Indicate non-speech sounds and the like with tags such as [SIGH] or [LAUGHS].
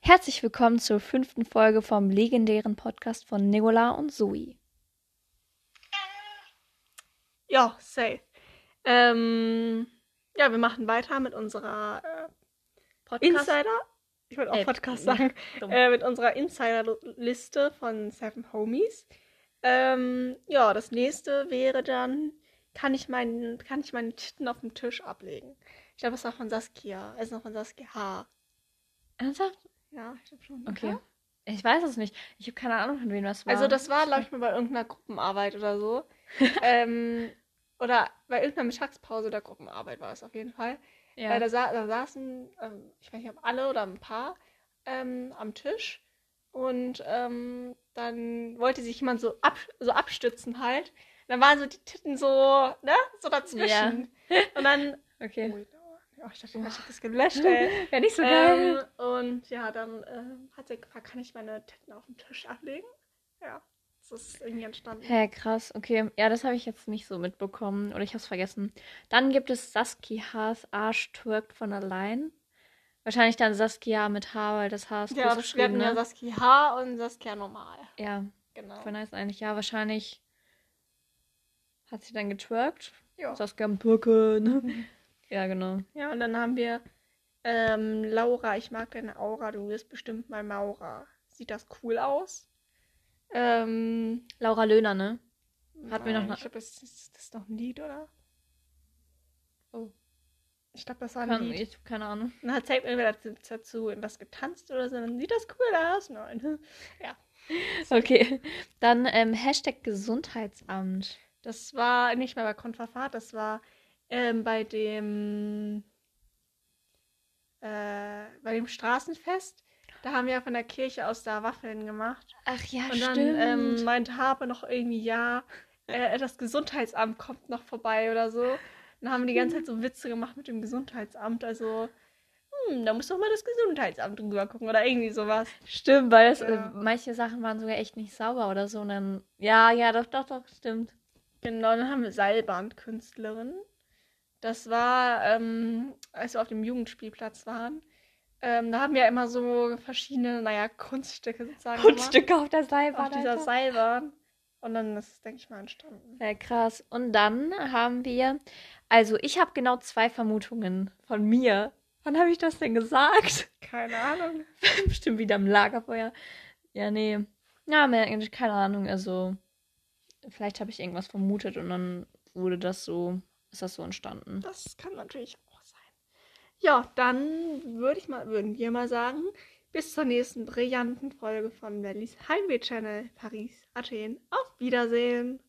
Herzlich willkommen zur fünften Folge vom legendären Podcast von Nicola und Zoe. Ja, safe. Ähm, ja, wir machen weiter mit unserer äh, Podcast? Insider. Ich wollte auch Äh, Podcast sagen. [LAUGHS] Äh, mit unserer Insider-Liste von Seven Homies. Ähm, ja, das nächste wäre dann, kann ich, meinen, kann ich meine Titten auf dem Tisch ablegen? Ich glaube, das war von Saskia. Es ist noch von Saskia H. Ernsthaft? Ja, ich glaube schon. Okay. Ja? Ich weiß es nicht. Ich habe keine Ahnung, von wem das war. Also das war, glaube ich, mal bei irgendeiner Gruppenarbeit oder so. [LAUGHS] ähm, oder bei irgendeiner Mittagspause oder Gruppenarbeit war es auf jeden Fall. ja. Äh, da, sa da saßen, ähm, ich weiß nicht, ob alle oder ein paar ähm, am Tisch. Und ähm, dann wollte sich jemand so, ab so abstützen halt. Dann waren so die Titten so, ne? So dazwischen. Und dann. [LAUGHS] okay. Oh, oh, ich dachte, ich hab das gelöscht, ey. [LAUGHS] Ja, nicht so ähm, geil. und ja, dann ähm, hat er gefragt, kann ich meine Titten auf den Tisch ablegen? Ja. Das ist irgendwie entstanden. Hä, krass. Okay. Ja, das habe ich jetzt nicht so mitbekommen. Oder ich habe es vergessen. Dann gibt es Saskias Arsch twerkt von allein. Wahrscheinlich dann Saskia mit H, weil das H ist Ja, groß wir hatten geschrieben, ja ne? Saskia H und Saskia normal. Ja, Genau. voll nice eigentlich. Ja, wahrscheinlich hat sie dann getwerkt. Ja. Saskia am Twerken. [LAUGHS] ja, genau. Ja, und dann haben wir ähm, Laura, ich mag deine Aura, du wirst bestimmt mal Maura. Sieht das cool aus? Ähm, Laura Löhner, ne? Hatten wir noch Ich glaube, das ist, das ist doch ein Lied, oder? Oh. Ich glaube, das war ein Kann, Lied. ich, keine Ahnung. Dann hat Zack irgendwer dazu, dazu was getanzt oder so, dann sieht das cool aus. Nein. [LAUGHS] Ja. Okay. Dann ähm, Hashtag Gesundheitsamt. Das war nicht mehr bei Kontrafahrt, das war ähm, bei dem äh, bei dem Straßenfest. Da haben wir ja von der Kirche aus da Waffeln gemacht. Ach ja, Und dann ähm, meinte Habe noch irgendwie, ja, äh, [LAUGHS] das Gesundheitsamt kommt noch vorbei oder so. Dann haben wir die ganze Zeit so Witze gemacht mit dem Gesundheitsamt. Also, hm, da muss doch mal das Gesundheitsamt drüber gucken oder irgendwie sowas. Stimmt, weil das, äh, Ja. manche Sachen waren sogar echt nicht sauber oder so. Und dann, ja, ja, doch, doch, doch, stimmt. Genau, dann haben wir Seilbahnkünstlerin. Das war, ähm, als wir auf dem Jugendspielplatz waren. Ähm, da haben wir immer so verschiedene, naja, Kunststücke sozusagen Kunststücke auf der. Seilbahn. Auf dieser Alter. Seilbahn. Und dann ist es, denke ich mal, entstanden. Ja, krass. Und dann haben wir, also ich habe genau zwei Vermutungen von mir. Wann habe ich das denn gesagt? Keine Ahnung. [LAUGHS] Bestimmt wieder im Lagerfeuer. Ja, nee. Ja, mehr, keine Ahnung. Also, vielleicht habe ich irgendwas vermutet und dann wurde das so, ist das so entstanden. Das kann natürlich auch sein. Ja, dann würde ich mal, würden wir mal sagen, bis zur nächsten brillanten Folge von Mellies Heimweh Channel Paris, Athen. Auf Wiedersehen.